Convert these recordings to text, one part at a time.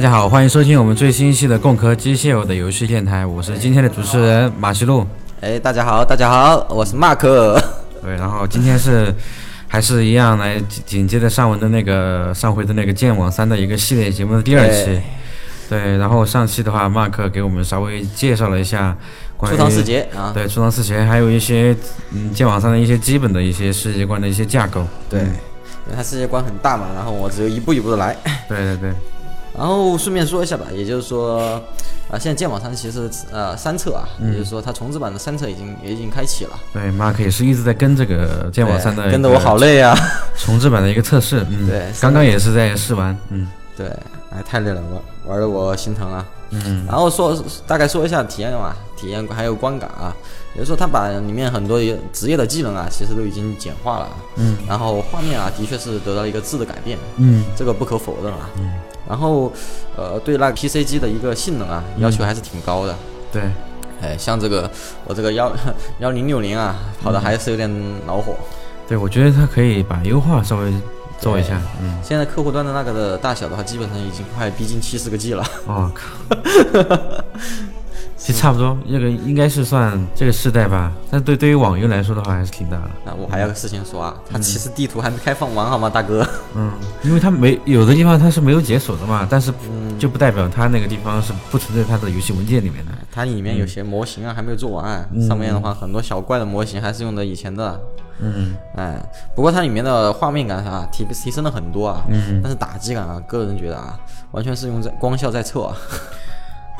大家好，欢迎收听我们最新一期的《共壳机械的游戏电台》，我是今天的主持人马西路。哎，大家好，大家好，我是马克。对，然后今天是还是一样来紧紧接着上文的那个上回的那个《剑网三》的一个系列节目的第二期。对，然后上期的话，马克给我们稍微介绍了一下关于出唐四杰啊，对，出唐四杰，还有一些嗯《剑网三》的一些基本的一些世界观的一些架构。对，因为它世界观很大嘛，然后我只有一步一步的来。对对对。然后顺便说一下吧，也就是说，啊，现在剑网三其实呃三测啊，也就是说它重置版的三测已经也已经开启了。对，Mark 也是一直在跟这个剑网三的，跟的我好累啊。重置版的一个测试，嗯，对，刚刚也是在试玩，嗯，对，哎，太累了，玩玩的我心疼啊。嗯，然后说大概说一下体验嘛，体验还有观感啊，也就是说它把里面很多职业的技能啊，其实都已经简化了。嗯，然后画面啊，的确是得到了一个质的改变。嗯，这个不可否认啊。嗯。然后，呃，对那个 PC 机的一个性能啊，要求还是挺高的。对，哎，像这个我这个幺 幺零六零啊，跑的还是有点恼火。对，我觉得它可以把优化稍微做一下。嗯。现在客户端的那个的大小的话，基本上已经快逼近七十个 G 了。我靠！其实差不多，这个应该是算这个世代吧。但对对于网游来说的话，还是挺大的。那我还有个事情说啊，它其实地图还没开放完，好吗，大哥？嗯，因为它没有的地方它是没有解锁的嘛，但是就不代表它那个地方是不存在它的游戏文件里面的。它里面有些模型啊还没有做完，上面的话很多小怪的模型还是用的以前的。嗯，哎，不过它里面的画面感啊提提升了很多啊。嗯，但是打击感啊，个人觉得啊，完全是用在光效在测。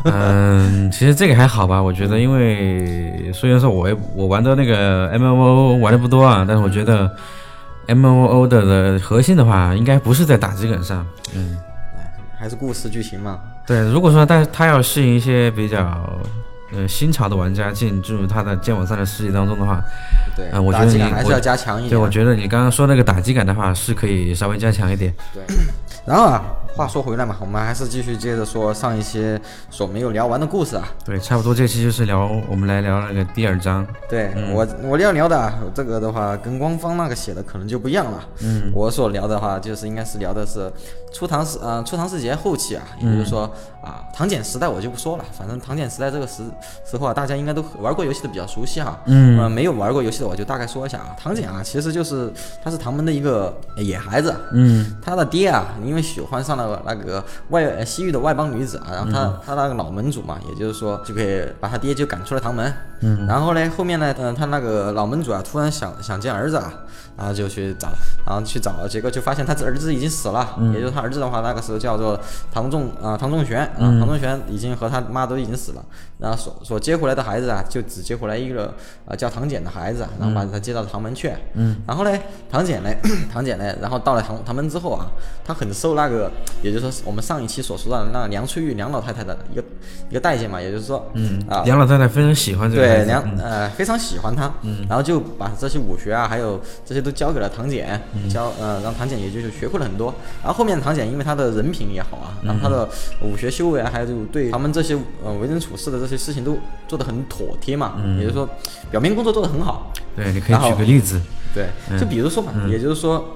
嗯，其实这个还好吧，我觉得，因为虽然说我我玩的那个 M O O 玩的不多啊，但是我觉得 M O O 的的核心的话，应该不是在打击感上，嗯，还是故事剧情嘛。对，如果说但是他要吸引一些比较呃新潮的玩家进进入他的剑网三的世界当中的话，对，嗯，我觉得你还是要加强一点。对，我觉得你刚刚说那个打击感的话，是可以稍微加强一点。对，然后啊。话说回来嘛，我们还是继续接着说上一期所没有聊完的故事啊。对，差不多这期就是聊，我们来聊那个第二章。对我我要聊的这个的话，跟官方那个写的可能就不一样了。嗯，我所聊的话，就是应该是聊的是初唐时啊初唐时节后期啊，也就是说啊唐简时代我就不说了，反正唐简时代这个时时候啊，大家应该都玩过游戏的比较熟悉哈。嗯，没有玩过游戏的我就大概说一下啊，唐简啊，其实就是他是唐门的一个野孩子。嗯，他的爹啊，因为喜欢上了。那个外西域的外邦女子啊，然后他他那个老门主嘛，也就是说就可以把他爹就赶出了唐门。嗯，然后呢，后面呢，嗯，他那个老门主啊，突然想想见儿子啊，然后就去找，然后去找，结果就发现他儿子已经死了。嗯，也就是他儿子的话，那个时候叫做唐仲啊，唐仲玄啊，唐仲玄已经和他妈都已经死了。然后所所接回来的孩子啊，就只接回来一个啊叫唐简的孩子，然后把他接到唐门去。嗯，然后呢，唐简呢，唐简呢，然后到了唐唐门之后啊，他很受那个，也就是说我们上一期所说的那梁翠玉梁老太太的一个一个待见嘛，也就是说，嗯啊，梁老太太非常喜欢这个，对梁呃非常喜欢他，嗯，然后就把这些武学啊，还有这些都交给了唐简，教呃让唐简也就是学会了很多。然后后面唐简因为他的人品也好啊，然后他的武学修为啊，还有就对他们这些呃为人处事的这些事情都做得很妥帖嘛，也就是说表面工作做得很好。对，你可以举个例子。对，就比如说嘛，也就是说。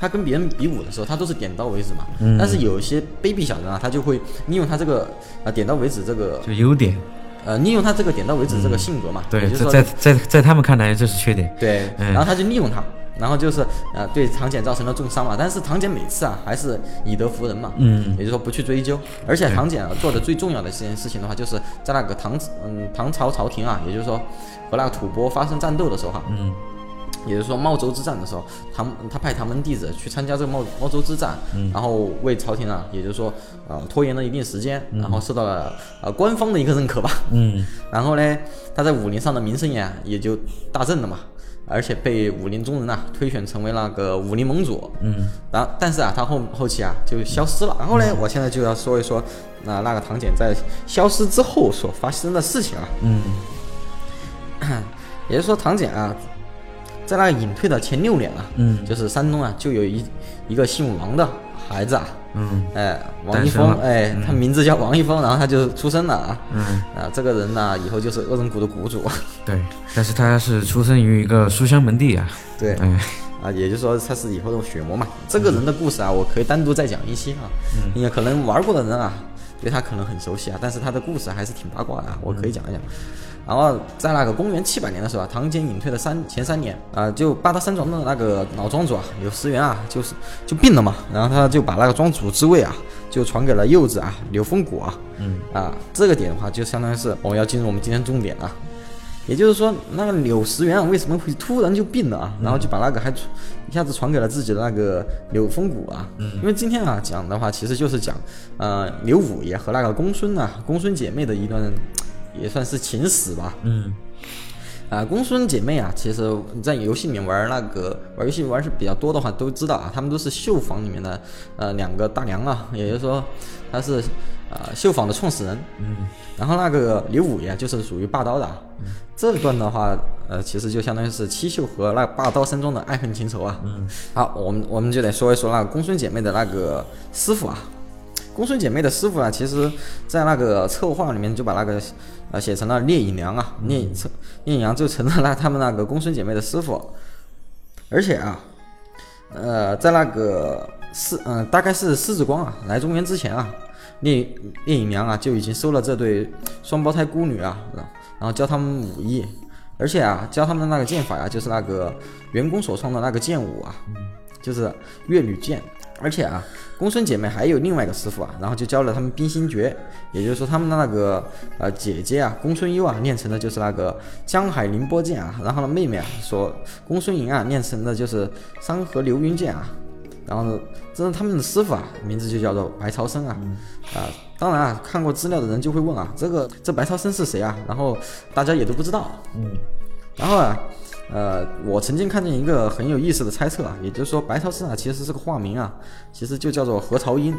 他跟别人比武的时候，他都是点到为止嘛。嗯。但是有一些卑鄙小人啊，他就会利用他这个啊点到为止这个就优点，呃，利用他这个点到为止这个性格嘛。对，就在在在他们看来这是缺点。对。然后他就利用他，然后就是呃对唐简造成了重伤嘛。但是唐简每次啊还是以德服人嘛。嗯。也就是说不去追究，而且唐简啊做的最重要的这件事情的话，就是在那个唐嗯唐朝朝廷啊，也就是说和那个吐蕃发生战斗的时候哈。嗯。也就是说，茂州之战的时候，唐他派唐门弟子去参加这个茂茂州之战，然后为朝廷啊，也就是说，呃，拖延了一定时间，然后受到了呃官方的一个认可吧。嗯。然后呢，他在武林上的名声呀，也就大振了嘛，而且被武林中人呐推选成为那个武林盟主。嗯。然后，但是啊，他后后期啊就消失了。然后呢，我现在就要说一说，那那个唐简在消失之后所发生的事情啊。嗯。也就是说，唐简啊。在那个隐退的前六年啊，嗯，就是山东啊，就有一一个姓王的孩子啊，嗯，哎，王一峰，哎，他名字叫王一峰，然后他就出生了啊，嗯，啊，这个人呢，以后就是恶人谷的谷主，对，但是他是出生于一个书香门第啊，对，哎，啊，也就是说他是以后的血魔嘛。这个人的故事啊，我可以单独再讲一期啊，因为可能玩过的人啊，对他可能很熟悉啊，但是他的故事还是挺八卦的，我可以讲一讲。然后在那个公元七百年的时候啊，唐坚隐退的三前三年啊，就八大山庄的那个老庄主啊，柳石元啊，就是就病了嘛，然后他就把那个庄主之位啊，就传给了幼子啊，柳风谷啊，嗯啊，这个点的话，就相当于是我们要进入我们今天重点了。也就是说，那个柳石元啊，为什么会突然就病了啊？然后就把那个还一下子传给了自己的那个柳风谷啊。嗯。因为今天啊讲的话，其实就是讲呃柳五爷和那个公孙啊公孙姐妹的一段。也算是情史吧。嗯，啊，公孙姐妹啊，其实你在游戏里面玩那个玩游戏玩是比较多的话，都知道啊，他们都是绣坊里面的呃两个大娘啊，也就是说她是呃绣坊的创始人。嗯，然后那个刘五爷就是属于霸刀的。嗯这段的话，呃，其实就相当于是七秀和那霸刀山庄的爱恨情仇啊。嗯，好，我们我们就得说一说那个公孙姐妹的那个师傅啊。公孙姐妹的师傅啊，其实在那个策划里面就把那个。呃，写成了聂隐娘啊，聂隐聂隐娘就成了那 他们那个公孙姐妹的师傅，而且啊，呃，在那个狮嗯，大概是狮子光啊来中原之前啊，聂聂隐娘啊就已经收了这对双胞胎孤女啊，然后教他们武艺，而且啊，教他们的那个剑法呀，就是那个员工所创的那个剑舞啊，就是月女剑。而且啊，公孙姐妹还有另外一个师傅啊，然后就教了他们冰心诀，也就是说他们的那个呃姐姐啊，公孙优啊练成的就是那个江海凌波剑啊，然后呢妹妹啊说公孙莹啊练成的就是山河流云剑啊，然后这是他们的师傅啊，名字就叫做白超生啊，啊，当然啊看过资料的人就会问啊，这个这白超生是谁啊？然后大家也都不知道，嗯，然后啊。呃，我曾经看见一个很有意思的猜测啊，也就是说白超生啊其实是个化名啊，其实就叫做何朝英，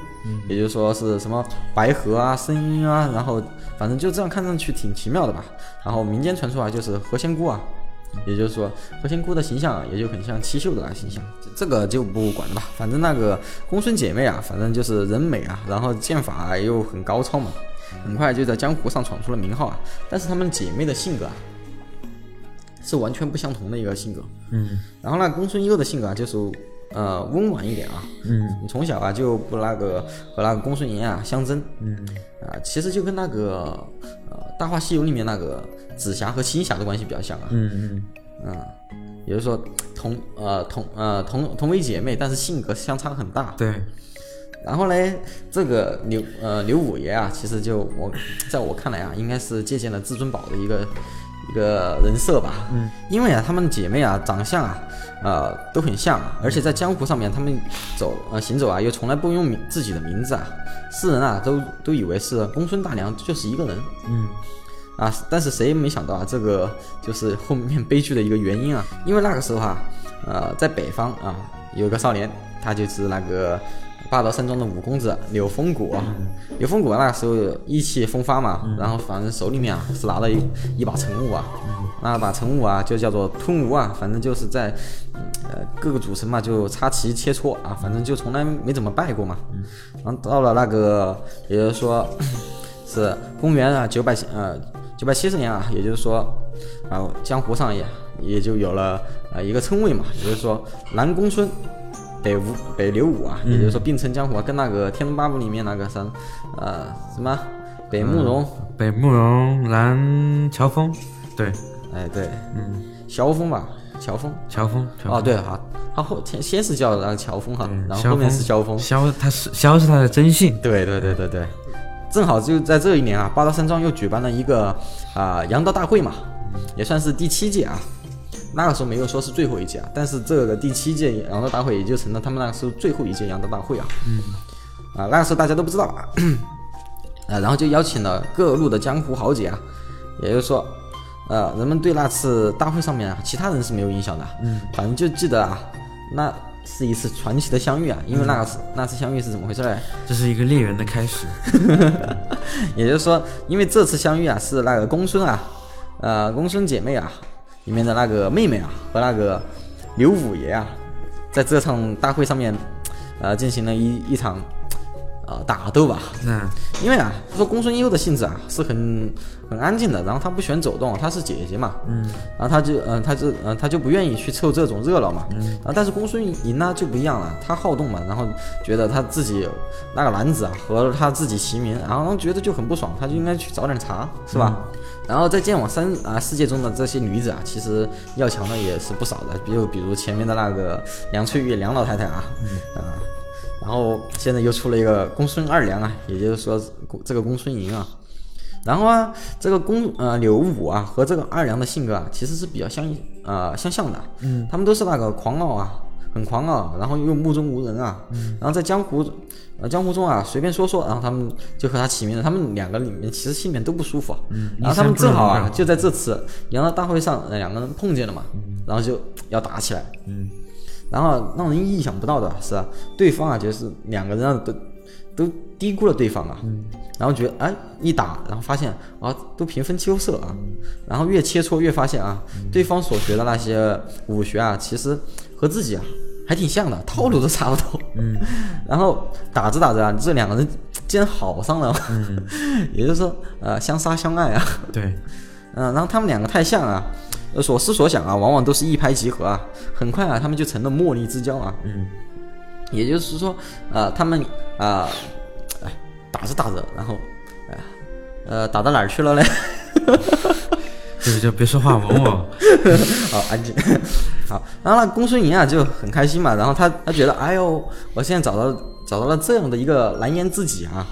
也就是说是什么白河啊、声音啊，然后反正就这样看上去挺奇妙的吧。然后民间传说啊就是何仙姑啊，也就是说何仙姑的形象啊也就很像七秀的那个形象，这个就不管了吧。反正那个公孙姐妹啊，反正就是人美啊，然后剑法又很高超嘛，很快就在江湖上闯出了名号啊。但是她们姐妹的性格啊。是完全不相同的一个性格，嗯，然后呢，公孙优的性格啊，就是呃温婉一点啊，嗯，从小啊就不那个和那个公孙岩啊相争，嗯，啊，其实就跟那个呃《大话西游》里面那个紫霞和青霞的关系比较像啊，嗯嗯。嗯，也就是说同呃同呃同同为姐妹，但是性格相差很大，对，然后呢，这个刘呃刘五爷啊，其实就我在我看来啊，应该是借鉴了至尊宝的一个。一个人设吧，嗯，因为啊，她们姐妹啊，长相啊，呃，都很像啊，而且在江湖上面，她们走呃行走啊，又从来不用名自己的名字啊，世人啊，都都以为是公孙大娘就是一个人，嗯，啊，但是谁也没想到啊，这个就是后面悲剧的一个原因啊，因为那个时候啊，呃，在北方啊，有一个少年，他就是那个。霸道山庄的五公子柳风谷，柳风谷那个时候意气风发嘛，然后反正手里面啊是拿了一一把晨雾啊，那把晨雾啊就叫做吞吴啊，反正就是在呃各个主城嘛就插旗切磋啊，反正就从来没怎么败过嘛。然后到了那个，也就是说 是公元啊九百呃九百七十年啊，也就是说，然后江湖上也也就有了啊一个称谓嘛，也就是说南宫孙。北吴北刘武啊，也就是说并称江湖啊，跟那个《天龙八部》里面那个什呃什么？北慕容、北慕容、南乔峰，对，哎对，嗯，萧峰吧，乔峰，乔峰，哦对啊，他后先先是叫那个乔峰哈，然后后面是萧峰，萧他是萧是他的真姓，对对对对对，正好就在这一年啊，八道山庄又举办了一个啊阳道大会嘛，也算是第七届啊。那个时候没有说是最后一届啊，但是这个第七届羊道大会也就成了他们那个时候最后一届羊道大会啊。嗯。啊，那个时候大家都不知道啊，啊，然后就邀请了各路的江湖豪杰啊，也就是说，呃，人们对那次大会上面啊，其他人是没有印象的。嗯。反正就记得啊，那是一次传奇的相遇啊，因为那个是那次相遇是怎么回事呢？这是一个猎人的开始。也就是说，因为这次相遇啊，是那个公孙啊，呃，公孙姐妹啊。里面的那个妹妹啊，和那个刘五爷啊，在这场大会上面，呃，进行了一一场呃打斗吧。那因为啊，他说公孙优的性子啊是很很安静的，然后他不喜欢走动，她是姐姐嘛，嗯，然后他就嗯、呃，他就嗯、呃，他就不愿意去凑这种热闹嘛，嗯，啊，但是公孙莹呢就不一样了，他好动嘛，然后觉得他自己那个男子啊和他自己齐名，然后觉得就很不爽，他就应该去找点茬，是吧？然后在剑网三啊世界中的这些女子啊，其实要强的也是不少的，比如比如前面的那个梁翠玉梁老太太啊，啊。然后现在又出了一个公孙二娘啊，也就是说这个公孙莹啊，然后啊，这个公呃柳武啊和这个二娘的性格啊，其实是比较相呃相像的，嗯，他们都是那个狂傲啊，很狂傲，然后又目中无人啊，嗯，然后在江湖呃江湖中啊随便说说，然后他们就和他起名了，他们两个里面其实心里面都不舒服，嗯，然后他们正好啊就在这次杨的大会上两个人碰见了嘛，然后就要打起来，嗯。然后让人意想不到的是啊，对方啊就是两个人啊都都低估了对方啊，然后觉得哎一打，然后发现啊都平分秋色啊，然后越切磋越发现啊，对方所学的那些武学啊，其实和自己啊还挺像的，套路都差不多。嗯，然后打着打着啊，这两个人竟然好上了，嗯，也就是说呃相杀相爱啊。对，嗯，然后他们两个太像啊。呃，所思所想啊，往往都是一拍即合啊，很快啊，他们就成了莫逆之交啊。嗯，也就是说，呃，他们啊，哎，打着打着，然后，哎，呃，打到哪儿去了嘞？就就别说话，吻我。好，安静。好，然后那公孙莹啊就很开心嘛，然后他他觉得，哎呦，我现在找到找到了这样的一个蓝颜知己啊。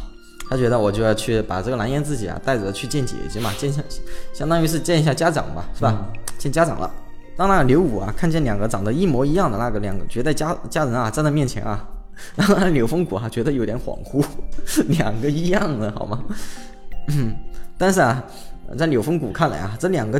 他觉得我就要去把这个蓝颜知己啊带着去见姐姐嘛，见下相当于是见一下家长嘛，是吧？见家长了。当那个刘武啊看见两个长得一模一样的那个两个绝代佳佳人啊站在面前啊，然后柳风谷啊觉得有点恍惚，两个一样的好吗？但是啊，在柳风谷看来啊，这两个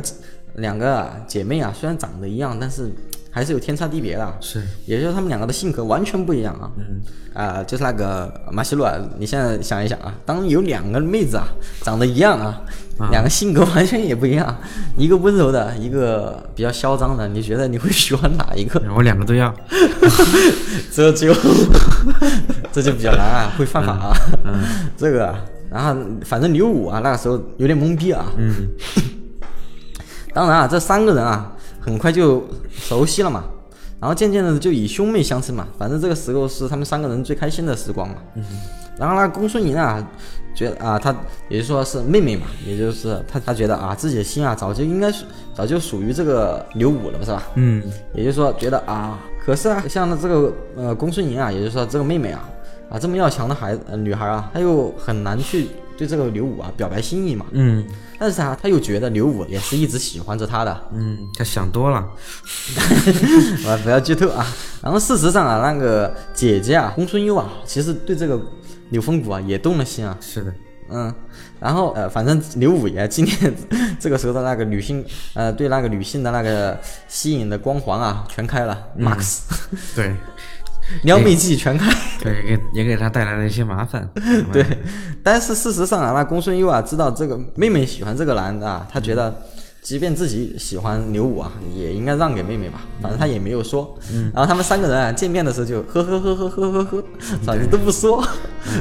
两个姐妹啊虽然长得一样，但是。还是有天差地别的，是，也就是他们两个的性格完全不一样啊。嗯，啊，就是那个马西洛，你现在想一想啊，当有两个妹子啊，长得一样啊，两个性格完全也不一样，一个温柔的，一个比较嚣张的，你觉得你会喜欢哪一个？我两个都要，这就 这就比较难啊，会犯法啊。嗯，这个，然后反正刘武啊，那个时候有点懵逼啊。嗯，当然啊，这三个人啊。很快就熟悉了嘛，然后渐渐的就以兄妹相称嘛，反正这个时候是他们三个人最开心的时光嘛。嗯，然后那公孙莹啊，觉得啊，他也就说是妹妹嘛，也就是他他觉得啊，自己的心啊，早就应该是早就属于这个刘武了，是吧？嗯，也就是说觉得啊，可是啊，像这个呃公孙莹啊，也就是说这个妹妹啊，啊这么要强的孩子、呃、女孩啊，她又很难去对这个刘武啊表白心意嘛。嗯。但是啊，他又觉得刘武也是一直喜欢着他的。嗯，他想多了。我不要剧透啊。然后事实上啊，那个姐姐啊，公孙优啊，其实对这个柳风谷啊也动了心啊。是的。嗯。然后呃，反正刘武也今天这个时候的那个女性呃，对那个女性的那个吸引的光环啊，全开了。Max。对。撩妹技全开，对，给也给他带来了一些麻烦。对，但是事实上啊，那公孙优啊知道这个妹妹喜欢这个男的啊，他觉得，即便自己喜欢刘武啊，也应该让给妹妹吧。反正他也没有说。嗯。然后他们三个人啊见面的时候就呵呵呵呵呵呵呵，反正都不说，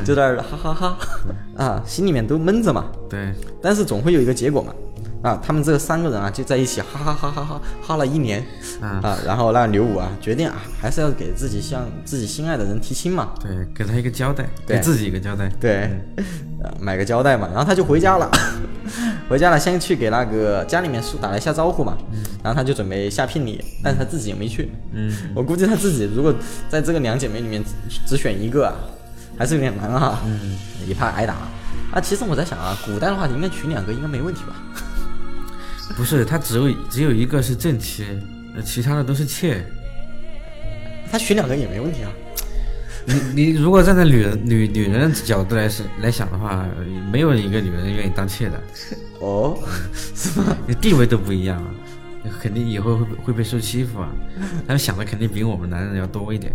就在那哈哈哈啊，心里面都闷着嘛。对。但是总会有一个结果嘛。啊，他们这三个人啊就在一起哈哈哈哈哈哈了一年，啊，然后那刘武啊决定啊还是要给自己向自己心爱的人提亲嘛，对，给他一个交代，给自己一个交代，对，买个交代嘛，然后他就回家了，回家了先去给那个家里面打了一下招呼嘛，然后他就准备下聘礼，但是他自己也没去，嗯，我估计他自己如果在这个两姐妹里面只选一个啊，还是有点难啊，嗯，也怕挨打，啊，其实我在想啊，古代的话应该娶两个应该没问题吧。不是，他只有只有一个是正妻，呃，其他的都是妾。他娶两个也没问题啊。你你如果站在女人女女人的角度来是来想的话，没有一个女人愿意当妾的。哦，是吗？你地位都不一样啊，肯定以后会会被受欺负啊。他们想的肯定比我们男人要多一点。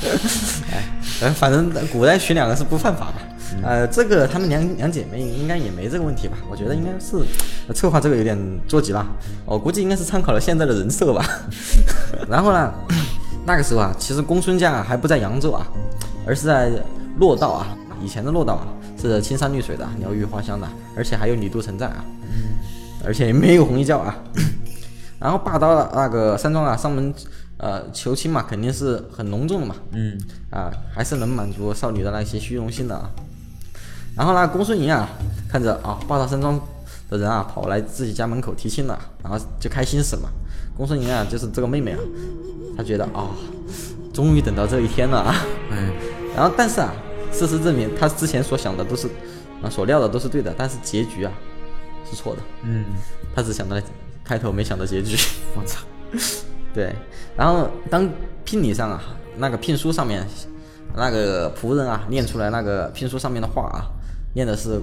哎，反正古代娶两个是不犯法的。呃，这个她们两两姐妹应该也没这个问题吧？我觉得应该是策划这个有点着急了。我估计应该是参考了现在的人设吧。然后呢，那个时候啊，其实公孙家还不在扬州啊，而是在洛道啊。以前的洛道啊是青山绿水的，鸟语花香的，而且还有李都城在啊，嗯，而且没有红衣教啊。然后霸道的那个山庄啊，上门呃求亲嘛，肯定是很隆重的嘛，嗯，啊，还是能满足少女的那些虚荣心的啊。然后呢，公孙莹啊，看着啊霸道山庄的人啊跑来自己家门口提亲了，然后就开心死了嘛。公孙莹啊，就是这个妹妹啊，她觉得啊，终于等到这一天了啊。哎，然后但是啊，事实证明，她之前所想的都是啊所料的都是对的，但是结局啊是错的。嗯，她只想到了开头，没想到结局。我操，对，然后当聘礼上啊，那个聘书上面，那个仆人啊念出来那个聘书上面的话啊，念的是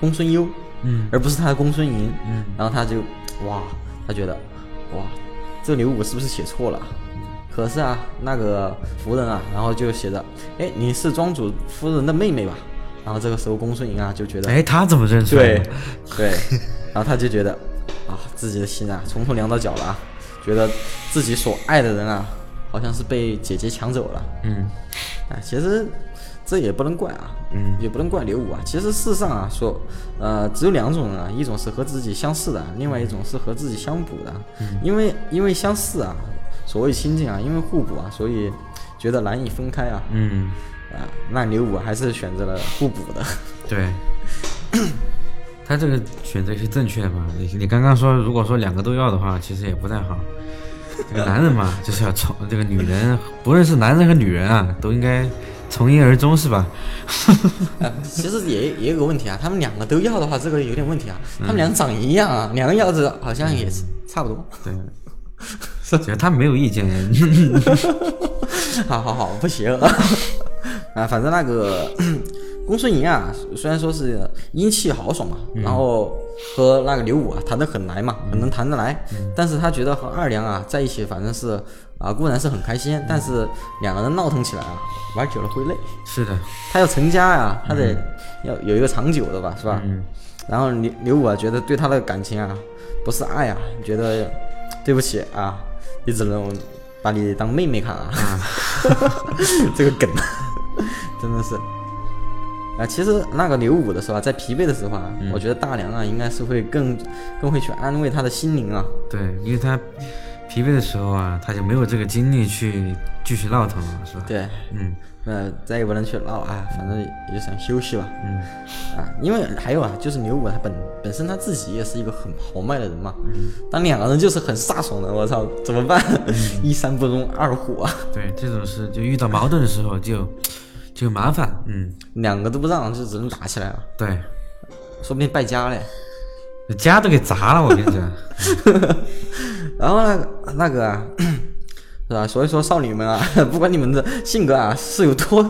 公孙优，嗯，而不是他的公孙莹，嗯，然后他就哇，他觉得哇，这刘武是不是写错了？可是啊，那个夫人啊，然后就写着，哎，你是庄主夫人的妹妹吧？然后这个时候公孙莹啊就觉得，哎，他怎么认出来对？对，然后他就觉得啊，自己的心啊从头凉到脚了啊，觉得自己所爱的人啊，好像是被姐姐抢走了。嗯，啊，其实这也不能怪啊，嗯，也不能怪刘武啊。其实世上啊，说呃只有两种人啊，一种是和自己相似的，另外一种是和自己相补的。嗯因为因为相似啊，所谓亲近啊，因为互补啊，所以觉得难以分开啊。嗯，啊，那刘武还是选择了互补的。对，他这个选择是正确的嘛？你你刚刚说，如果说两个都要的话，其实也不太好。这个男人嘛，就是要从这个女人，不论是男人和女人啊，都应该从一而终，是吧？呃，其实也也有个问题啊，他们两个都要的话，这个有点问题啊。他们俩长一样啊，两个要子好像也是差不多。对，其实他没有意见，好好好，不邪恶啊。反正那个公孙莹啊，虽然说是英气豪爽嘛，然后和那个刘武啊谈得很来嘛，很能谈得来，但是他觉得和二娘啊在一起，反正是啊固然是很开心，但是两个人闹腾起来啊，玩久了会累。是的，他要成家呀、他得要有一个长久的吧，是吧？嗯。然后刘刘武啊，觉得对他的感情啊，不是爱啊，觉得对不起啊，你只能把你当妹妹看啊。这个梗。真的是啊，其实那个刘武的时候啊，在疲惫的时候啊，我觉得大梁啊，应该是会更更会去安慰他的心灵啊。对，因为他疲惫的时候啊，他就没有这个精力去继续闹腾了，是吧？对，嗯呃，再也不能去闹啊，反正也想休息吧。嗯啊，因为还有啊，就是刘武他本本身他自己也是一个很豪迈的人嘛。当两个人就是很飒爽的，我操，怎么办？一山不容二虎啊，对，这种事就遇到矛盾的时候就就麻烦，嗯，两个都不让，就只能打起来了，对，说不定败家嘞。家都给砸了，我跟你讲，然后那个那个啊，是吧？所以说少女们啊，不管你们的性格啊是有多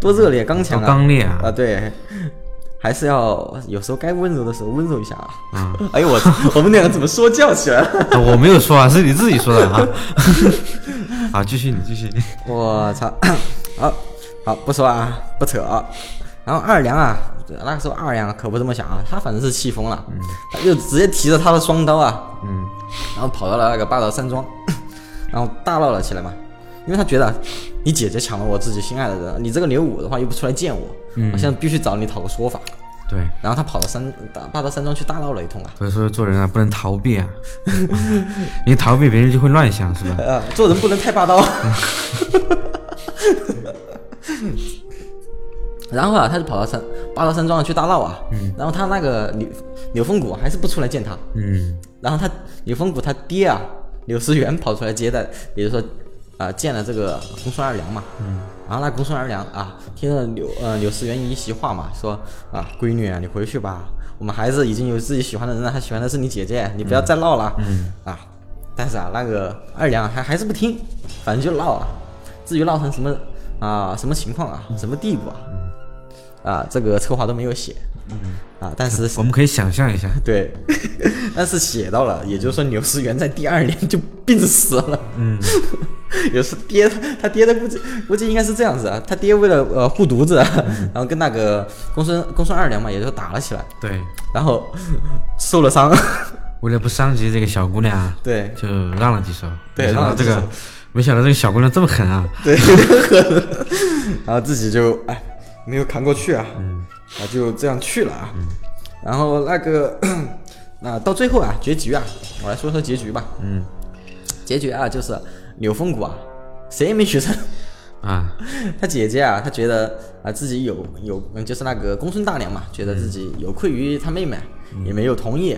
多热烈刚强啊，刚烈啊，啊，对，还是要有时候该温柔的时候温柔一下啊。啊，哎呦我操，我们两个怎么说教起来了？我没有说啊，是你自己说的啊，好，继续你继续，我操！好，好，不说啊，不扯啊。然后二娘啊，那个时候二娘可不这么想啊，她反正是气疯了，她就直接提着她的双刀啊，嗯然后跑到了那个霸道山庄，然后大闹了起来嘛。因为他觉得你姐姐抢了我自己心爱的人，你这个刘武的话又不出来见我，嗯我现在必须找你讨个说法。对，然后他跑到山大霸道山庄去大闹了一通啊，所以说做人啊不能逃避啊，你逃避别人就会乱想，是吧？呃，做人不能太霸道。然后啊，他就跑到山八道山庄去大闹啊。然后他那个柳柳风谷还是不出来见他。嗯然后他柳风谷他爹啊，柳思源跑出来接待，也就是说，啊、见了这个公孙二娘嘛。嗯。然后那公孙二娘啊，听了柳呃柳思源一席话嘛，说啊，闺女啊，你回去吧，我们孩子已经有自己喜欢的人了，他喜欢的是你姐姐，你不要再闹了。嗯啊，但是啊，那个二娘还还是不听，反正就闹啊。至于闹成什么啊什么情况啊，什么地步啊，啊，这个策划都没有写。啊，但是我们可以想象一下，对，但是写到了，也就是说刘思源在第二年就病死了。嗯，有时爹他爹的估计估计应该是这样子啊，他爹为了呃护犊子，然后跟那个公孙公孙二娘嘛，也就打了起来，对，然后受了伤。为了不伤及这个小姑娘啊，对就让了几手，对让了这个没想到这个小姑娘这么狠啊，对，有点狠。然后自己就哎没有扛过去啊，啊就这样去了啊。然后那个那到最后啊，结局啊，我来说说结局吧。嗯结局啊，就是柳风谷啊，谁也没学成。啊，他姐姐啊，她觉得啊自己有有，嗯就是那个公孙大娘嘛，觉得自己有愧于她妹妹，也没有同意。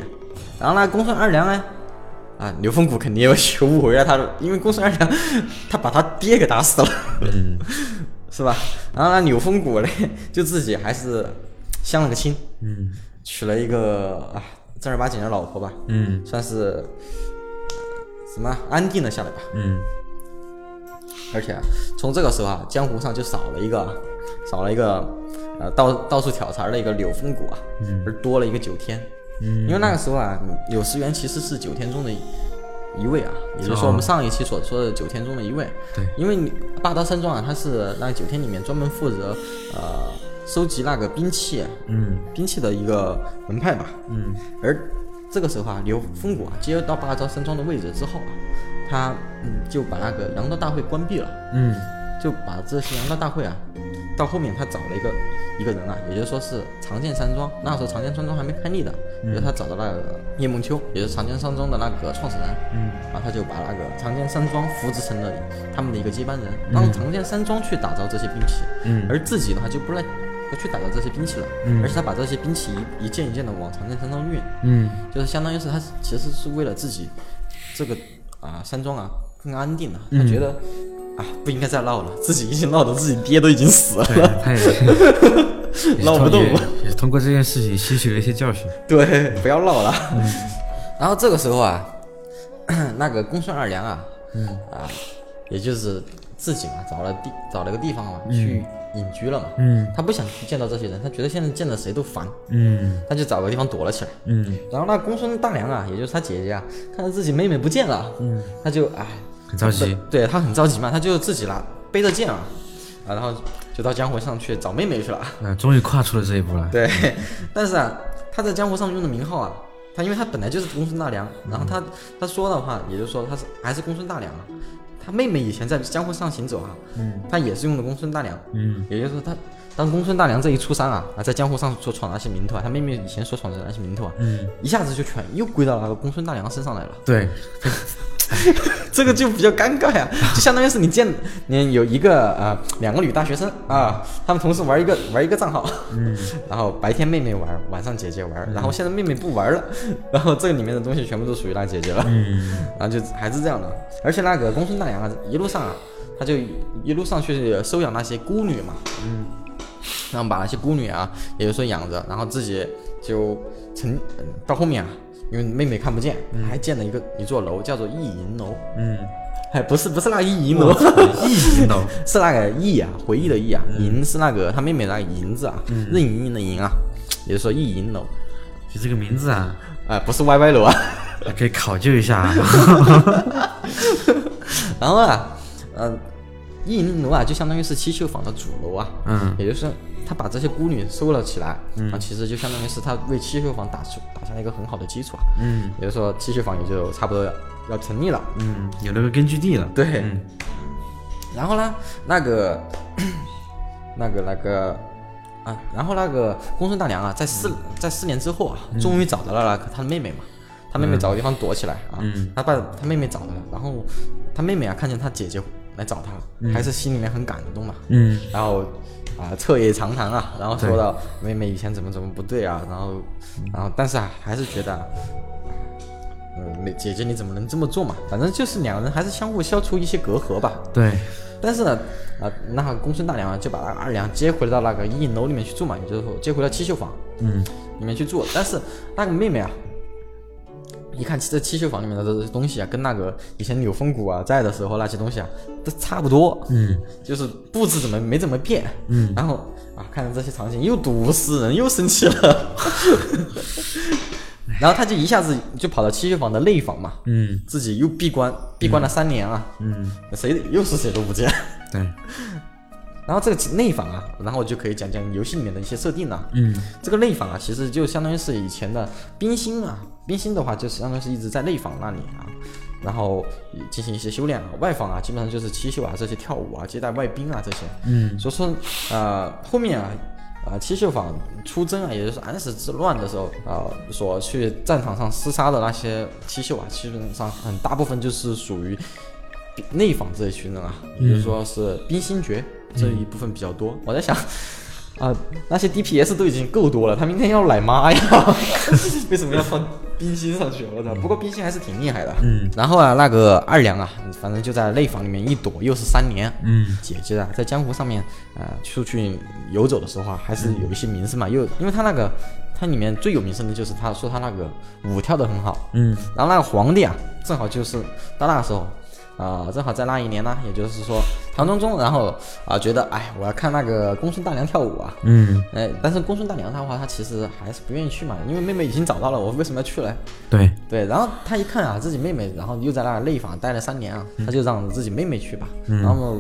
然后那，公孙二娘呢，啊，牛风谷肯定要 求回来他，因为公孙二娘他把他爹给打死了，嗯 是吧？然后呢，柳风谷呢，就自己还是相了个亲，嗯娶了一个啊正儿八经的老婆吧，嗯算是呃什么安定了下来吧。嗯而且啊，从这个时候啊，江湖上就少了一个，少了一个，呃，到到处挑茬的一个柳风谷啊，而多了一个九天。嗯。因为那个时候啊，柳石原其实是九天中的一一位啊，也就是说我们上一期所说的九天中的一位。对，因为你霸道山庄啊，它是那九天里面专门负责呃收集那个兵器，嗯。兵器的一个门派吧。嗯。而这个时候啊，刘风谷啊接到霸道山庄的位置之后啊，他嗯就把那个羊刀大会关闭了，嗯。就把这些羊刀大会啊，到后面他找了一个一个人啊，也就是说是长剑山庄，那时候长剑山庄还没开立的，就是他找到那个叶梦秋，也是长剑山庄的那个创始人，嗯。然后他就把那个长剑山庄扶植成了他们的一个接班人，让长剑山庄去打造这些兵器，嗯。而自己的话就不来不去打造这些兵器了，嗯。而且他把这些兵器一一件一件的往长剑山庄运，嗯。就是相当于是他其实是为了自己这个啊山庄啊更安定了，嗯。他觉得啊不应该再闹了，自己已经闹得自己爹都已经死了，对，他也是。闹不动也也通过这件事情吸取了一些教训。对，不要闹了。然后这个时候啊，那个公孙二娘啊，嗯。啊，也就是自己嘛找了地找了个地方嘛去隐居了嘛，嗯。他不想去见到这些人，他觉得现在见到谁都烦，嗯。他就找个地方躲了起来。嗯。然后那公孙大娘啊，也就是他姐姐啊，看到自己妹妹不见了，嗯，他就哎很着急。对他很着急嘛，他就自己拿背着剑啊，啊，然后就到江湖上去找妹妹去了。啊，终于跨出了这一步了。对，但是啊，他在江湖上用的名号啊，他因为他本来就是公孙大娘，然后他他说的话，也就是说他是还是公孙大娘啊。他妹妹以前在江湖上行走啊，嗯他也是用的公孙大娘，嗯也就是说他当公孙大娘这一出山啊，啊，在江湖上所闯的那些名头啊，他妹妹以前所闯的那些名头啊，嗯，一下子就全又归到那个公孙大娘身上来了。对，这个就比较尴尬呀，就相当于是你见你有一个啊、两个女大学生啊，她们同时玩一个玩一个账号，嗯，然后白天妹妹玩，晚上姐姐玩，然后现在妹妹不玩了，然后这个里面的东西全部都属于那姐姐了，嗯。然后就还是这样的，而且那个公孙大娘啊，一路上啊，他就一路上去收养那些孤女嘛，嗯。然后把那些孤女啊，也就是说养着，然后自己就成嗯到后面啊，因为妹妹看不见，还建了一个一座楼，叫做意银楼。嗯，哎，不是不是那个义银楼，意淫楼，是那个意啊，回忆的忆啊，银是那个他妹妹那个银字啊，任盈盈的盈啊，也就是说意银楼，就这个名字啊，哎，不是歪歪楼啊。可以考究一下啊。然后啊，呃，意银楼啊，就相当于是七秀坊的主楼啊，嗯。也就是他把这些孤女收了起来，啊，其实就相当于是他为七绣坊打出打下了一个很好的基础啊，嗯也就是说七绣坊也就差不多要要成立了。嗯，有了个根据地了。对，嗯然后呢，那个 那个那个啊，然后那个公孙大娘啊，在四、在四年之后啊，终于找到了那个他的妹妹嘛。他妹妹找个地方躲起来啊，嗯他把他妹妹找到了，然后他妹妹啊看见他姐姐来找他，还是心里面很感动嘛。嗯然后啊，彻夜长谈啊，然后说到妹妹以前怎么怎么不对啊，然后然后但是啊，还是觉得啊，嗯，姐姐你怎么能这么做嘛？反正就是两个人还是相互消除一些隔阂吧。对，但是呢，啊，那个公孙大娘啊，就把那个二娘接回到那个一影楼里面去住嘛，也就是说接回到七秀坊嗯里面去住。但是那个妹妹啊，一看这七绣坊里面的这些东西啊，跟那个以前柳风谷啊在的时候那些东西啊，都差不多，嗯就是布置怎么没怎么变。嗯然后啊，看着这些场景又堵死人，又生气了。然后他就一下子就跑到七绣坊的内房嘛，嗯自己又闭关，闭关了三年啊，嗯，谁又是谁都不见。对，然后这个内房啊，然后就可以讲讲游戏里面的一些设定了。嗯这个内房啊，其实就相当于是以前的冰心啊，冰心的话就相当于是一直在内访那里啊，然后进行一些修炼啊。外方啊，基本上就是七秀啊这些跳舞啊、接待外宾啊这些。嗯，所以说呃后面啊。啊，七秀坊出征啊，也就是安史之乱的时候啊，所去战场上厮杀的那些七秀啊，基本上很大部分就是属于内坊这一群人啊，也就是说是冰心诀这一部分比较多。我在想。啊，那些 DPS 都已经够多了，他明天要奶妈呀？为什么要放冰心上去？我操！不过冰心还是挺厉害的。嗯。然后啊，那个二娘啊，反正就在内房里面一躲，又是三年。嗯。姐姐啊，在江湖上面啊，出去游走的时候啊，还是有一些名声嘛。又因为他那个，他里面最有名声的就是他说他那个舞跳得很好。嗯。然后那个皇帝啊，正好就是到那个时候。啊，正好在那一年呢，也就是说唐中宗，然后啊觉得，哎，我要看那个公孙大娘跳舞啊，嗯，哎，但是公孙大娘的话，他其实还是不愿意去嘛，因为妹妹已经找到了，我为什么要去呢？对。对，然后他一看啊，自己妹妹，然后又在那个内坊待了三年啊，他就让自己妹妹去吧，然后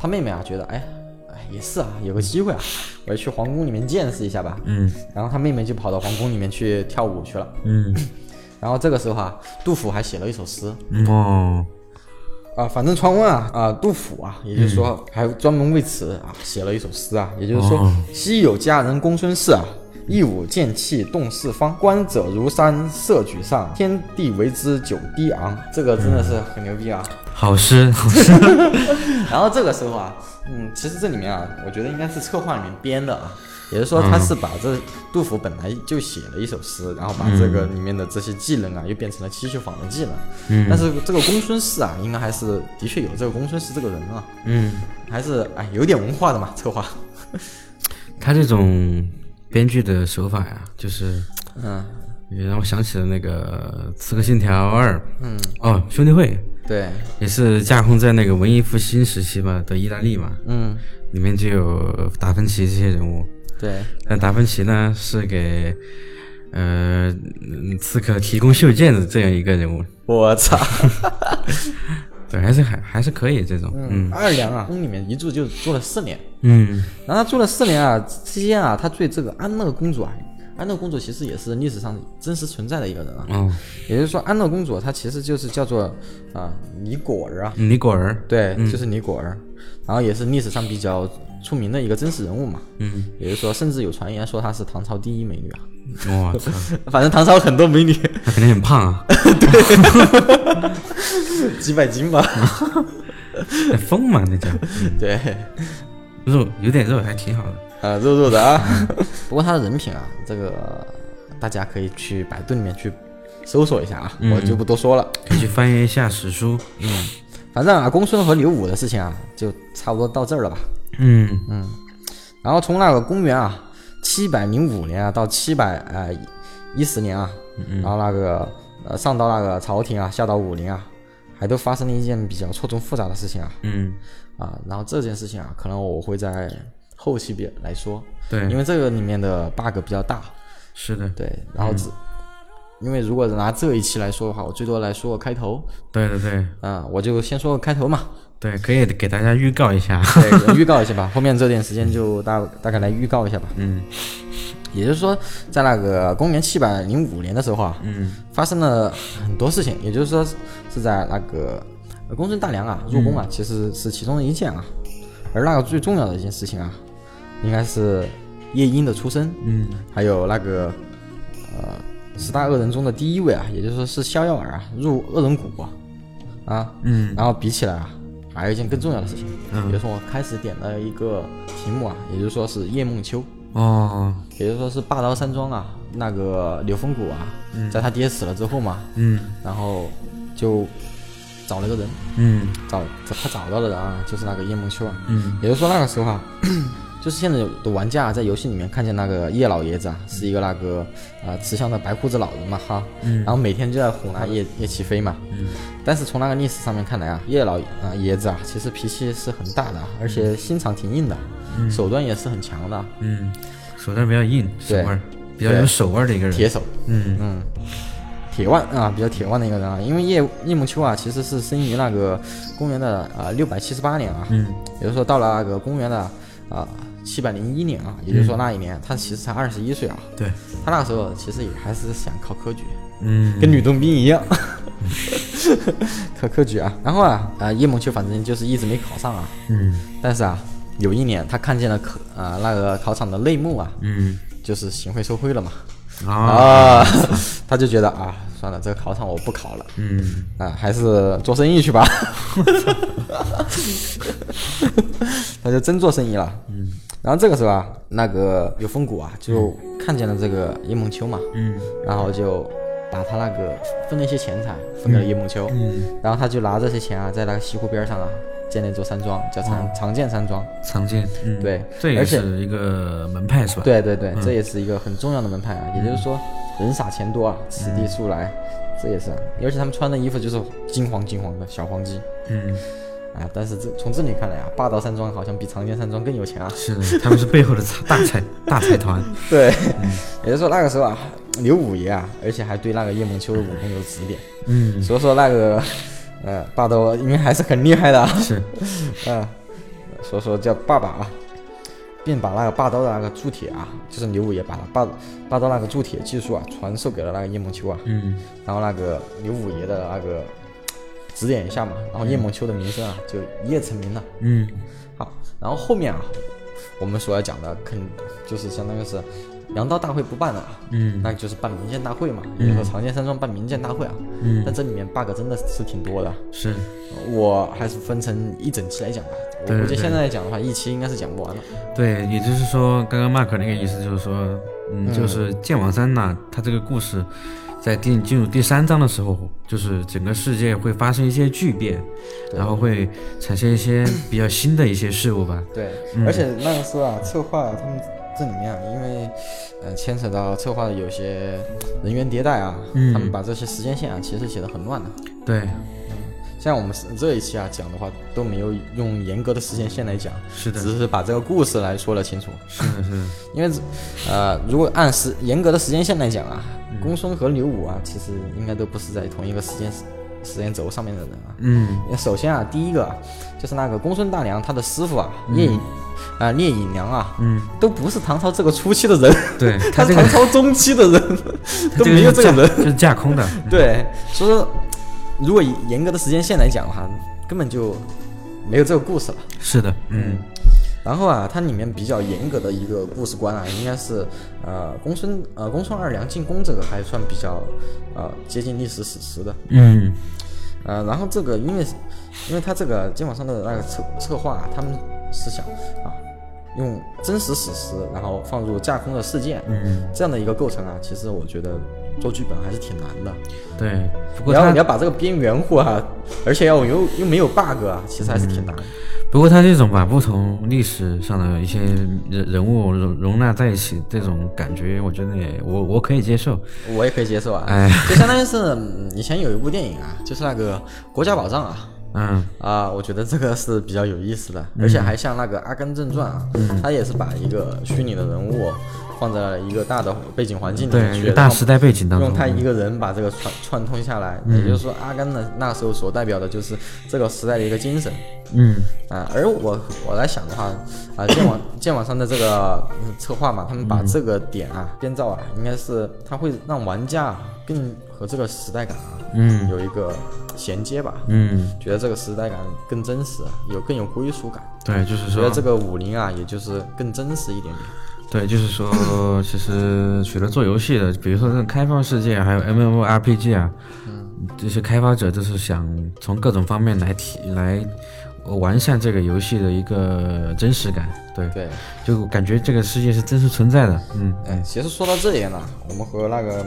他妹妹啊觉得，哎，哎也是啊，有个机会啊，我要去皇宫里面见识一下吧，嗯，然后他妹妹就跑到皇宫里面去跳舞去了，嗯，然后这个时候啊，杜甫还写了一首诗，哦。啊，反正传闻啊，啊，杜甫啊，也就是说还专门为此啊写了一首诗啊，也就是说，昔有佳人公孙氏啊，一舞剑气动四方，观者如山色沮丧，天地为之久低昂。这个真的是很牛逼啊，好诗好诗。然后这个时候啊，嗯，其实这里面啊，我觉得应该是策划里面编的啊。也就是说，他是把这杜甫本来就写了一首诗，然后把这个里面的这些技能啊，又变成了七秀坊的技能。嗯，但是这个公孙氏啊，应该还是的确有这个公孙氏这个人啊。嗯，还是哎有点文化的嘛，策划。他这种编剧的手法呀，就是嗯，也让我想起了那个《刺客信条二》。嗯，哦，兄弟会。对，也是架空在那个文艺复兴时期吧的意大利嘛。嗯，里面就有达芬奇这些人物。对，但达芬奇呢是给呃刺客提供袖剑的这样一个人物。我操！对，还是还还是可以这种。嗯，二娘啊，宫里面一住就住了四年。嗯，然后他住了四年啊，期间啊，他对这个安乐公主啊，安乐公主其实也是历史上真实存在的一个人啊。哦，也就是说，安乐公主她其实就是叫做啊尼果儿啊。尼果儿。对，就是尼果儿。然后也是历史上比较出名的一个真实人物嘛，嗯，也就是说，甚至有传言说她是唐朝第一美女啊。我操，反正唐朝很多美女，她肯定很胖啊，对，几百斤吧，疯嘛那叫，对，肉有点肉还挺好的，啊，肉肉的啊。不过她的人品啊，这个大家可以去百度里面去搜索一下啊，我就不多说了，可以去翻阅一下史书，嗯。反正啊，公孙和刘武的事情啊，就差不多到这儿了吧。嗯嗯。然后从那个公元啊七百零五年啊到七百呃一十年啊，然后那个呃上到那个朝廷啊，下到武林啊，还都发生了一件比较错综复杂的事情啊。嗯。啊，然后这件事情啊，可能我会在后期比来说。对。因为这个里面的 bug 比较大。是的。对，然后只。因为如果拿这一期来说的话，我最多来说个开头。对对对，啊，我就先说个开头嘛。对，可以给大家预告一下。对，预告一下吧。后面这点时间就大大概来预告一下吧。嗯，也就是说，在那个公元七百零五年的时候啊，嗯，发生了很多事情。也就是说，是在那个公孙大娘啊入宫啊，其实是其中的一件啊。而那个最重要的一件事情啊，应该是夜莺的出生。嗯，还有那个呃。十大恶人中的第一位啊，也就是说是逍遥儿啊入恶人谷啊，嗯，然后比起来啊，还有一件更重要的事情，嗯，比如说我开始点了一个题目啊，也就是说是叶梦秋哦，也就是说是霸刀山庄啊，那个刘峰谷啊，在他爹死了之后嘛，嗯，然后就找了个人，嗯，找他找到的人啊，就是那个叶梦秋啊，嗯，也就是说那个时候啊。就是现在的玩家在游戏里面看见那个叶老爷子啊，是一个那个啊慈祥的白胡子老人嘛哈，嗯，然后每天就在哄那叶叶齐飞嘛，嗯，但是从那个历史上面看来啊，叶老啊爷子啊其实脾气是很大的，而且心肠挺硬的，手段也是很强的，嗯，手段比较硬，手腕比较有手腕的一个人，铁手，嗯。嗯，铁腕啊，比较铁腕的一个人啊，因为叶叶梦秋啊其实是生于那个公元的啊六百七十八年啊，嗯，也就是说到了那个公元的啊。七百零一年啊，也就是说那一年他其实才二十一岁啊。对，他那个时候其实也还是想考科举，嗯，跟吕洞宾一样。考科举啊。然后啊啊，叶梦秋反正就是一直没考上啊。嗯但是啊，有一年他看见了考啊那个考场的内幕啊，嗯就是行贿受贿了嘛。啊啊，他就觉得啊，算了，这个考场我不考了。嗯啊，还是做生意去吧。他就真做生意了。嗯。然后这个时候啊，那个有风谷啊，就看见了这个叶梦秋嘛，嗯然后就把他那个分了一些钱财分给了叶梦秋。嗯，然后他就拿这些钱啊，在那个西湖边上啊，建了一座山庄，叫长长剑山庄。常见，嗯对这也而且是一个门派是吧？，对对对，这也是一个很重要的门派啊。也就是说，人傻钱多啊，此地速来，这也是啊。而且他们穿的衣服就是金黄金黄的小黄鸡。嗯，啊，但是这从这里看来啊，霸道山庄好像比长建山庄更有钱啊。是的，他们是背后的财大财 大财团，对，也就是说那个时候啊，刘五爷啊，而且还对那个叶梦秋的武功有指点，嗯。所以说那个呃霸道因为还是很厉害的啊，是，呃，所以说叫爸爸啊，便把那个霸道的那个铸铁啊，就是刘五爷把霸霸道那个铸铁技术啊传授给了那个叶梦秋啊，嗯。然后那个刘五爷的那个指点一下嘛，然后叶梦秋的名声啊就一夜成名了。嗯。好，然后后面啊，我们所要讲的肯就是相当于是阳道大会不办了啊，嗯。那就是办民间大会嘛，比如说长剑山庄办民间大会啊。嗯，但这里面 bug 真的是挺多的，是，我还是分成一整期来讲吧。我估计现在来讲的话，一期应该是讲不完了。对，也就是说，刚刚 Mark 那个意思就是说，嗯，嗯。就是剑网山呐，它这个故事在第进入第三章的时候，就是整个世界会发生一些巨变，然后会产生一些比较新的一些事物吧。对，嗯而且那个时候啊，策划他们这里面啊，因为呃牵扯到策划的有些人员迭代啊，嗯他们把这些时间线啊，其实写的很乱的。对，像我们这一期啊讲的话，都没有用严格的时间线来讲，是的，只是把这个故事来说了清楚。是的，是的，因为呃，如果按时严格的时间线来讲啊，嗯公孙和刘武啊，其实应该都不是在同一个时间时间轴上面的人啊。嗯首先啊，第一个啊就是那个公孙大娘她的师傅啊，聂隐啊聂隐娘啊，嗯，都不是唐朝这个初期的人，对 他是唐朝中期的人，都没有这个人。就是架空的。对，所以说如果以严格的时间线来讲的话，根本就没有这个故事了。是的，嗯。然后啊，它里面比较严格的一个故事观啊，应该是呃公孙呃公孙二娘进宫这个还算比较呃接近历史史实的。嗯。呃，然后这个因为因为它这个肩膀上的那个策策划、啊，他们是想啊用真实史实，然后放入架空的事件，嗯，这样的一个构成啊，其实我觉得做剧本还是挺难的。对。不过你要你要把这个边缘化啊，而且要又又没有 bug 啊，其实还是挺难的。不过他这种把不同历史上的一些人人物容容纳在一起，这种感觉，我觉得也我我可以接受。我也可以接受啊，哎就相当于是嗯以前有一部电影啊，就是那个《国家宝藏》啊。嗯啊，我觉得这个是比较有意思的，而且还像那个《阿甘正传》啊，他也是把一个虚拟的人物放在了一个大的背景环境里面对，去，大时代背景当中，用他一个人把这个串串通下来，也就是说，阿甘的那时候所代表的就是这个时代的一个精神嗯啊。而我我来想的话，啊，剑网 剑网上的这个嗯策划嘛，他们把这个点啊编造啊，应该是它会让玩家更和这个时代感啊嗯有一个衔接吧，嗯，觉得这个时代感更真实，有更有归属感。对，就是说觉得这个武林啊，也就是更真实一点点。对，就是说，其实除了做游戏的，比如说这种开放世界，还有 MMORPG 啊，这些开发者都是想从各种方面来提来完善这个游戏的一个真实感。对，对，就感觉这个世界是真实存在的。嗯哎，其实说到这一点呢，我们和那个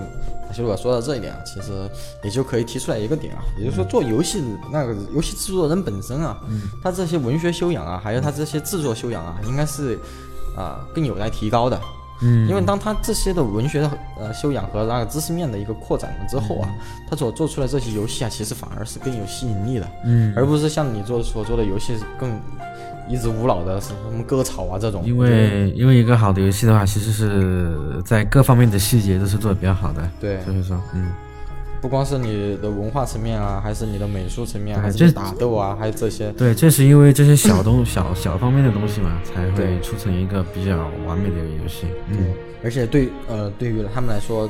修哥说到这一点啊，其实也就可以提出来一个点啊，也就是说做游戏那个游戏制作人本身啊，他这些文学修养啊，还有他这些制作修养啊，应该是啊、更有待提高的。嗯，因为当他这些的文学的呃修养和那个知识面的一个扩展了之后啊，他所做出来这些游戏啊，其实反而是更有吸引力的，嗯，而不是像你做所做的游戏更一直无脑的什么割草啊这种。因为因为一个好的游戏的话，其实是在各方面的细节都是做的比较好的。对，所以说，嗯，不光是你的文化层面啊，还是你的美术层面，还是打斗啊，还有这些。对，正是因为这些小东小小方面的东西嘛，才会对出成一个比较完美的游戏。嗯，而且对呃，对于他们来说，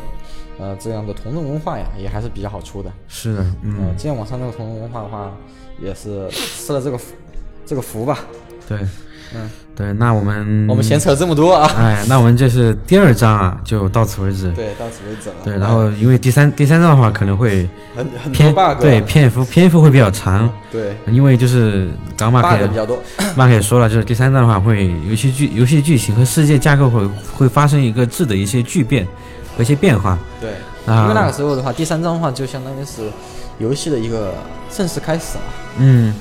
呃这样的同人文化呀，也还是比较好出的。是的，嗯，呃，今天网上这个同人文化的话，也是吃了这个福这个福吧。对，嗯，对，那我们我们闲扯这么多啊。哎，那我们这是第二章啊，就到此为止。对，到此为止了。对，然后因为第三第三章的话可能会很很多篇 bug。对篇幅篇幅会比较长，对因为就是刚马克 bug 比较多。马克也说了，就是第三章的话会游戏剧游戏剧情和世界架构会会发生一个质的一些巨变和一些变化。对，啊因为那个时候的话，第三章的话就相当于是游戏的一个正式开始了。嗯，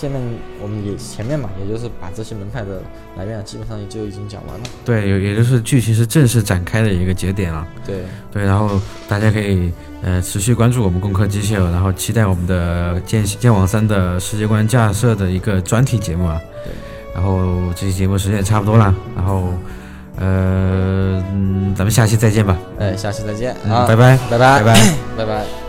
下面我们也前面嘛，也就是把这些门派的来源啊基本上也就已经讲完了。对，也也就是剧情是正式展开的一个节点了。对，对，然后大家可以呃持续关注我们攻壳机械，然后期待我们的剑剑网三的世界观架设的一个专题节目啊。对。然后这期节目时间也差不多了，然后呃嗯，咱们下期再见吧。哎，下期再见嗯啊，拜拜拜拜，拜拜。拜拜。